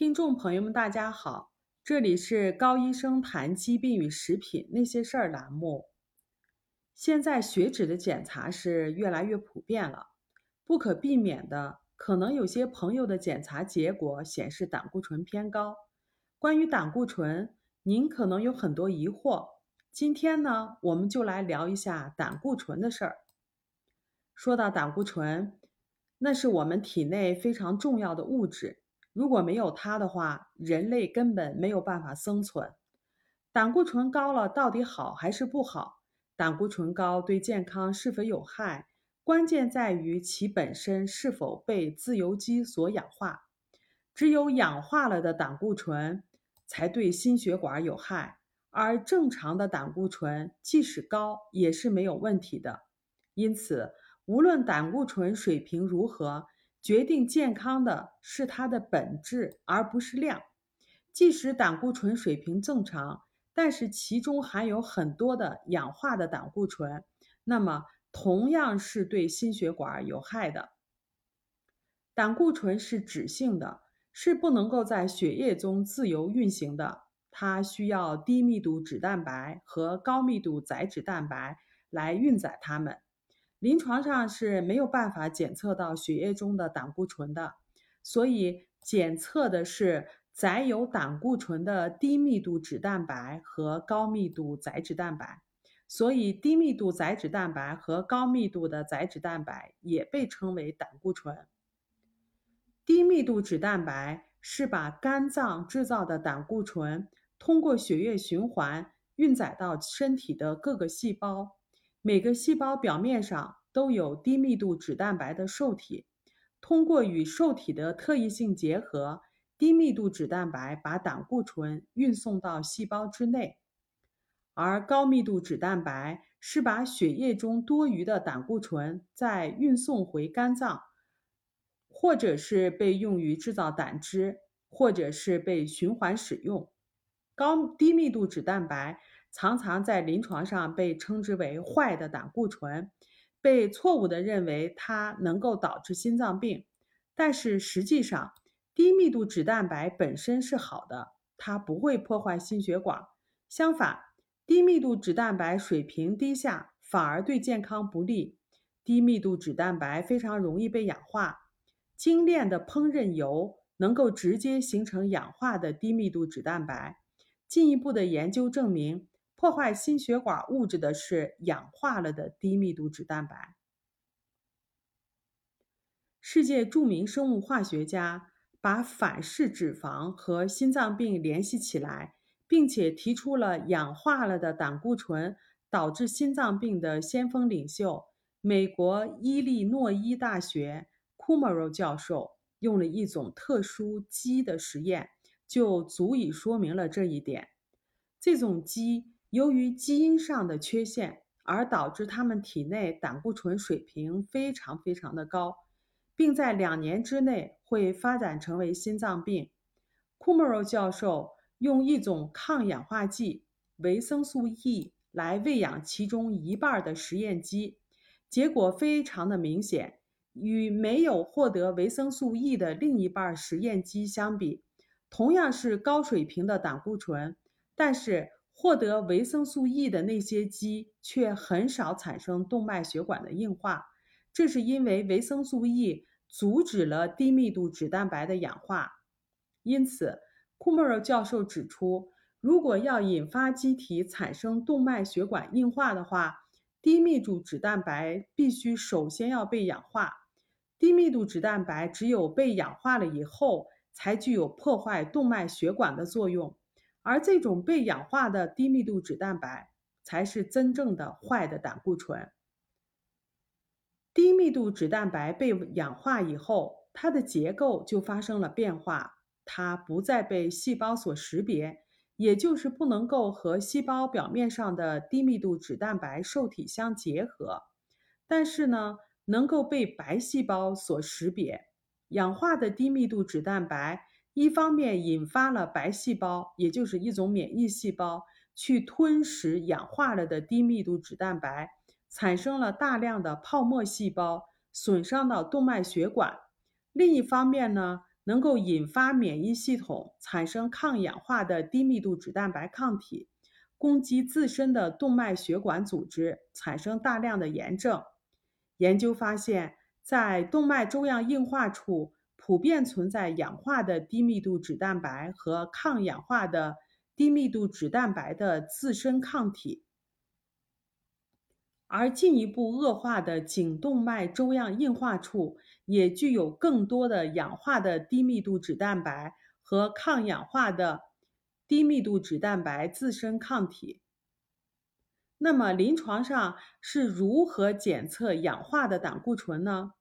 听众朋友们，大家好，这里是高医生谈疾病与食品那些事儿栏目。现在血脂的检查是越来越普遍了，不可避免的，可能有些朋友的检查结果显示胆固醇偏高。关于胆固醇，您可能有很多疑惑。今天呢，我们就来聊一下胆固醇的事儿。说到胆固醇，那是我们体内非常重要的物质。如果没有它的话，人类根本没有办法生存。胆固醇高了到底好还是不好？胆固醇高对健康是否有害？关键在于其本身是否被自由基所氧化。只有氧化了的胆固醇才对心血管有害，而正常的胆固醇即使高也是没有问题的。因此，无论胆固醇水平如何。决定健康的是它的本质，而不是量。即使胆固醇水平正常，但是其中含有很多的氧化的胆固醇，那么同样是对心血管有害的。胆固醇是脂性的，是不能够在血液中自由运行的，它需要低密度脂蛋白和高密度载脂蛋白来运载它们。临床上是没有办法检测到血液中的胆固醇的，所以检测的是载有胆固醇的低密度脂蛋白和高密度载脂蛋白。所以低密度载脂蛋白和高密度的载脂蛋白也被称为胆固醇。低密度脂蛋白是把肝脏制造的胆固醇通过血液循环运载到身体的各个细胞。每个细胞表面上都有低密度脂蛋白的受体，通过与受体的特异性结合，低密度脂蛋白把胆固醇运送到细胞之内，而高密度脂蛋白是把血液中多余的胆固醇再运送回肝脏，或者是被用于制造胆汁，或者是被循环使用。高低密度脂蛋白。常常在临床上被称之为“坏的胆固醇”，被错误地认为它能够导致心脏病。但是实际上，低密度脂蛋白本身是好的，它不会破坏心血管。相反，低密度脂蛋白水平低下反而对健康不利。低密度脂蛋白非常容易被氧化，精炼的烹饪油能够直接形成氧化的低密度脂蛋白。进一步的研究证明。破坏心血管物质的是氧化了的低密度脂蛋白。世界著名生物化学家把反式脂肪和心脏病联系起来，并且提出了氧化了的胆固醇导致心脏病的先锋领袖——美国伊利诺伊大学库莫罗教授，用了一种特殊鸡的实验，就足以说明了这一点。这种鸡。由于基因上的缺陷，而导致他们体内胆固醇水平非常非常的高，并在两年之内会发展成为心脏病。库莫罗教授用一种抗氧化剂维生素 E 来喂养其中一半的实验鸡，结果非常的明显，与没有获得维生素 E 的另一半实验鸡相比，同样是高水平的胆固醇，但是。获得维生素 E 的那些鸡却很少产生动脉血管的硬化，这是因为维生素 E 阻止了低密度脂蛋白的氧化。因此，库莫尔教授指出，如果要引发机体产生动脉血管硬化的话，低密度脂蛋白必须首先要被氧化。低密度脂蛋白只有被氧化了以后，才具有破坏动脉血管的作用。而这种被氧化的低密度脂蛋白才是真正的坏的胆固醇。低密度脂蛋白被氧化以后，它的结构就发生了变化，它不再被细胞所识别，也就是不能够和细胞表面上的低密度脂蛋白受体相结合。但是呢，能够被白细胞所识别。氧化的低密度脂蛋白。一方面引发了白细胞，也就是一种免疫细胞，去吞食氧化了的低密度脂蛋白，产生了大量的泡沫细胞，损伤到动脉血管。另一方面呢，能够引发免疫系统产生抗氧化的低密度脂蛋白抗体，攻击自身的动脉血管组织，产生大量的炎症。研究发现，在动脉粥样硬化处普遍存在氧化的低密度脂蛋白和抗氧化的低密度脂蛋白的自身抗体。而进一步恶化的颈动脉粥样硬化处，也具有更多的氧化的低密度脂蛋白和抗氧化的低密度脂蛋白自身抗体。那么，临床上是如何检测氧化的胆固醇呢？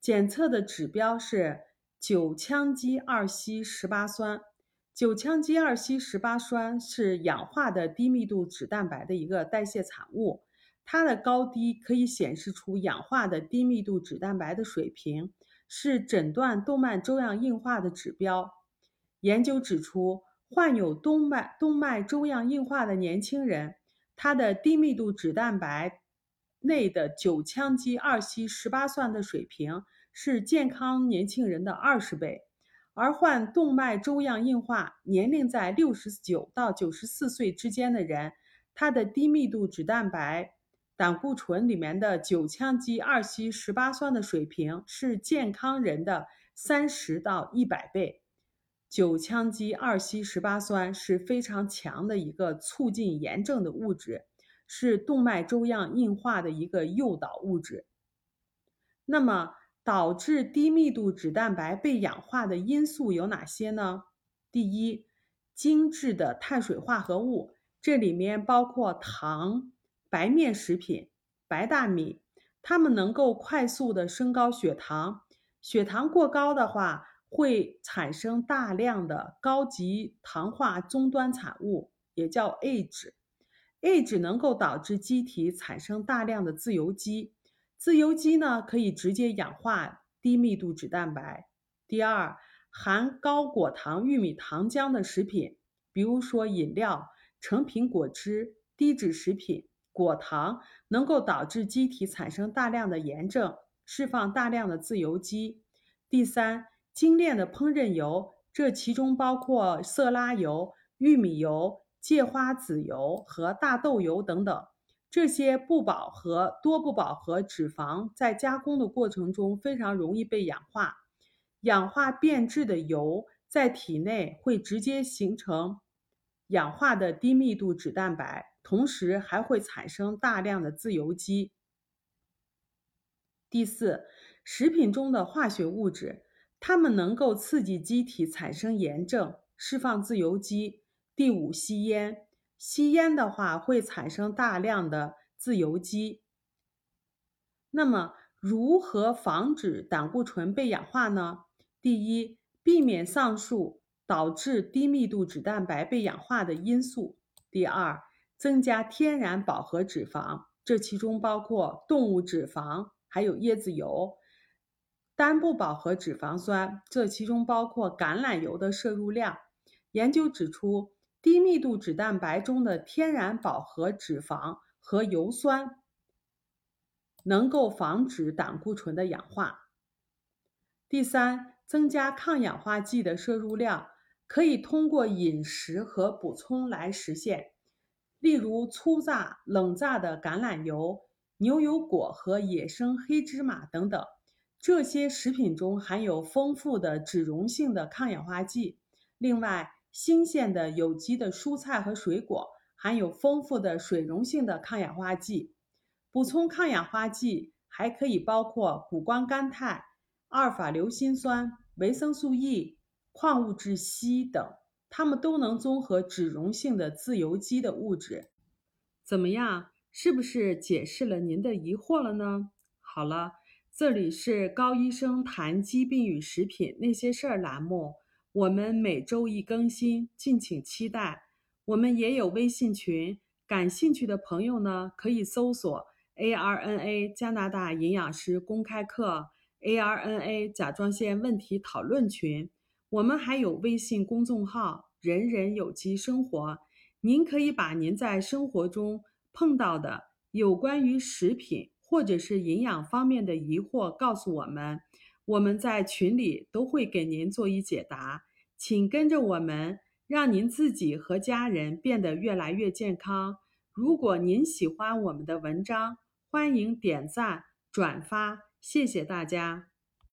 检测的指标是九羟基二烯十八酸。九羟基二烯十八酸是氧化的低密度脂蛋白的一个代谢产物。它的高低可以显示出氧化的低密度脂蛋白的水平，是诊断动脉粥样硬化的指标。研究指出，患有动脉动脉粥样硬化的年轻人，他的低密度脂蛋白内的九羟基二烯十八酸的水平是健康年轻人的二十倍，而患动脉粥样硬化、年龄在六十九到九十四岁之间的人，他的低密度脂蛋白。胆固醇里面的九羟基二烯十八酸的水平是健康人的三十到一百倍。九羟基二烯十八酸是非常强的一个促进炎症的物质，是动脉粥样硬化的一个诱导物质。那么，导致低密度脂蛋白被氧化的因素有哪些呢？第一，精致的碳水化合物，这里面包括糖。白面食品、白大米，它们能够快速的升高血糖。血糖过高的话，会产生大量的高级糖化终端产物，也叫 AGE。AGE 能够导致机体产生大量的自由基，自由基呢可以直接氧化低密度脂蛋白。第二，含高果糖玉米糖浆的食品，比如说饮料、成品果汁、低脂食品。果糖能够导致机体产生大量的炎症，释放大量的自由基。第三，精炼的烹饪油，这其中包括色拉油、玉米油、芥花籽油和大豆油等等。这些不饱和、多不饱和脂肪在加工的过程中非常容易被氧化，氧化变质的油在体内会直接形成氧化的低密度脂蛋白。同时还会产生大量的自由基。第四，食品中的化学物质，它们能够刺激机体产生炎症，释放自由基。第五，吸烟，吸烟的话会产生大量的自由基。那么，如何防止胆固醇被氧化呢？第一，避免上述导致低密度脂蛋白被氧化的因素。第二，增加天然饱和脂肪，这其中包括动物脂肪，还有椰子油；单不饱和脂肪酸，这其中包括橄榄油的摄入量。研究指出，低密度脂蛋白中的天然饱和脂肪和油酸能够防止胆固醇的氧化。第三，增加抗氧化剂的摄入量，可以通过饮食和补充来实现。例如粗榨、冷榨的橄榄油、牛油果和野生黑芝麻等等，这些食品中含有丰富的脂溶性的抗氧化剂。另外，新鲜的有机的蔬菜和水果含有丰富的水溶性的抗氧化剂。补充抗氧化剂还可以包括谷胱甘肽、阿尔法硫辛酸、维生素 E、矿物质硒等。它们都能综合脂溶性的自由基的物质，怎么样？是不是解释了您的疑惑了呢？好了，这里是高医生谈疾病与食品那些事儿栏目，我们每周一更新，敬请期待。我们也有微信群，感兴趣的朋友呢可以搜索 ARNA 加拿大营养师公开课 ARNA 甲状腺问题讨论群。我们还有微信公众号“人人有机生活”，您可以把您在生活中碰到的有关于食品或者是营养方面的疑惑告诉我们，我们在群里都会给您做一解答，请跟着我们，让您自己和家人变得越来越健康。如果您喜欢我们的文章，欢迎点赞转发，谢谢大家。